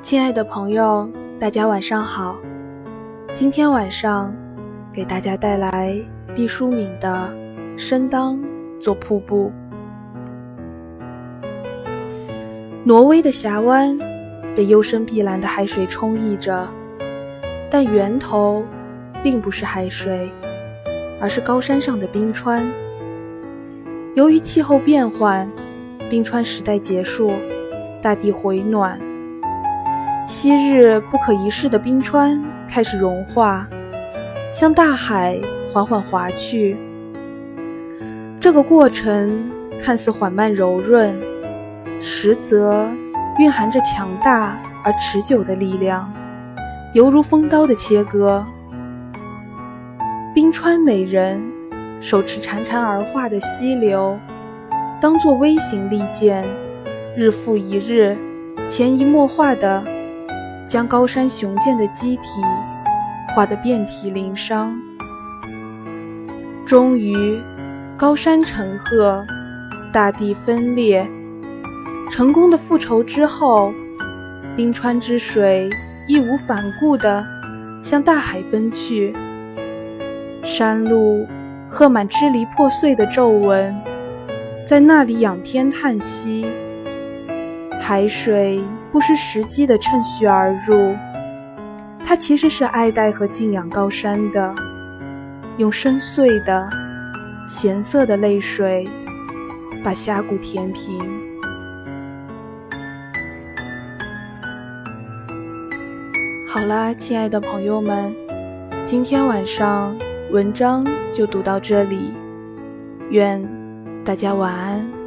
亲爱的朋友，大家晚上好。今天晚上给大家带来毕淑敏的《生当作瀑布》。挪威的峡湾被幽深碧蓝的海水充溢着，但源头并不是海水，而是高山上的冰川。由于气候变换，冰川时代结束，大地回暖。昔日不可一世的冰川开始融化，向大海缓缓滑去。这个过程看似缓慢柔润，实则蕴含着强大而持久的力量，犹如锋刀的切割。冰川美人手持潺潺而化的溪流，当作微型利剑，日复一日，潜移默化的。将高山雄健的机体画得遍体鳞伤，终于高山沉鹤，大地分裂。成功的复仇之后，冰川之水义无反顾地向大海奔去，山路刻满支离破碎的皱纹，在那里仰天叹息。海水不失时机地趁虚而入，它其实是爱戴和敬仰高山的，用深邃的、咸涩的泪水把峡谷填平。好啦，亲爱的朋友们，今天晚上文章就读到这里，愿大家晚安。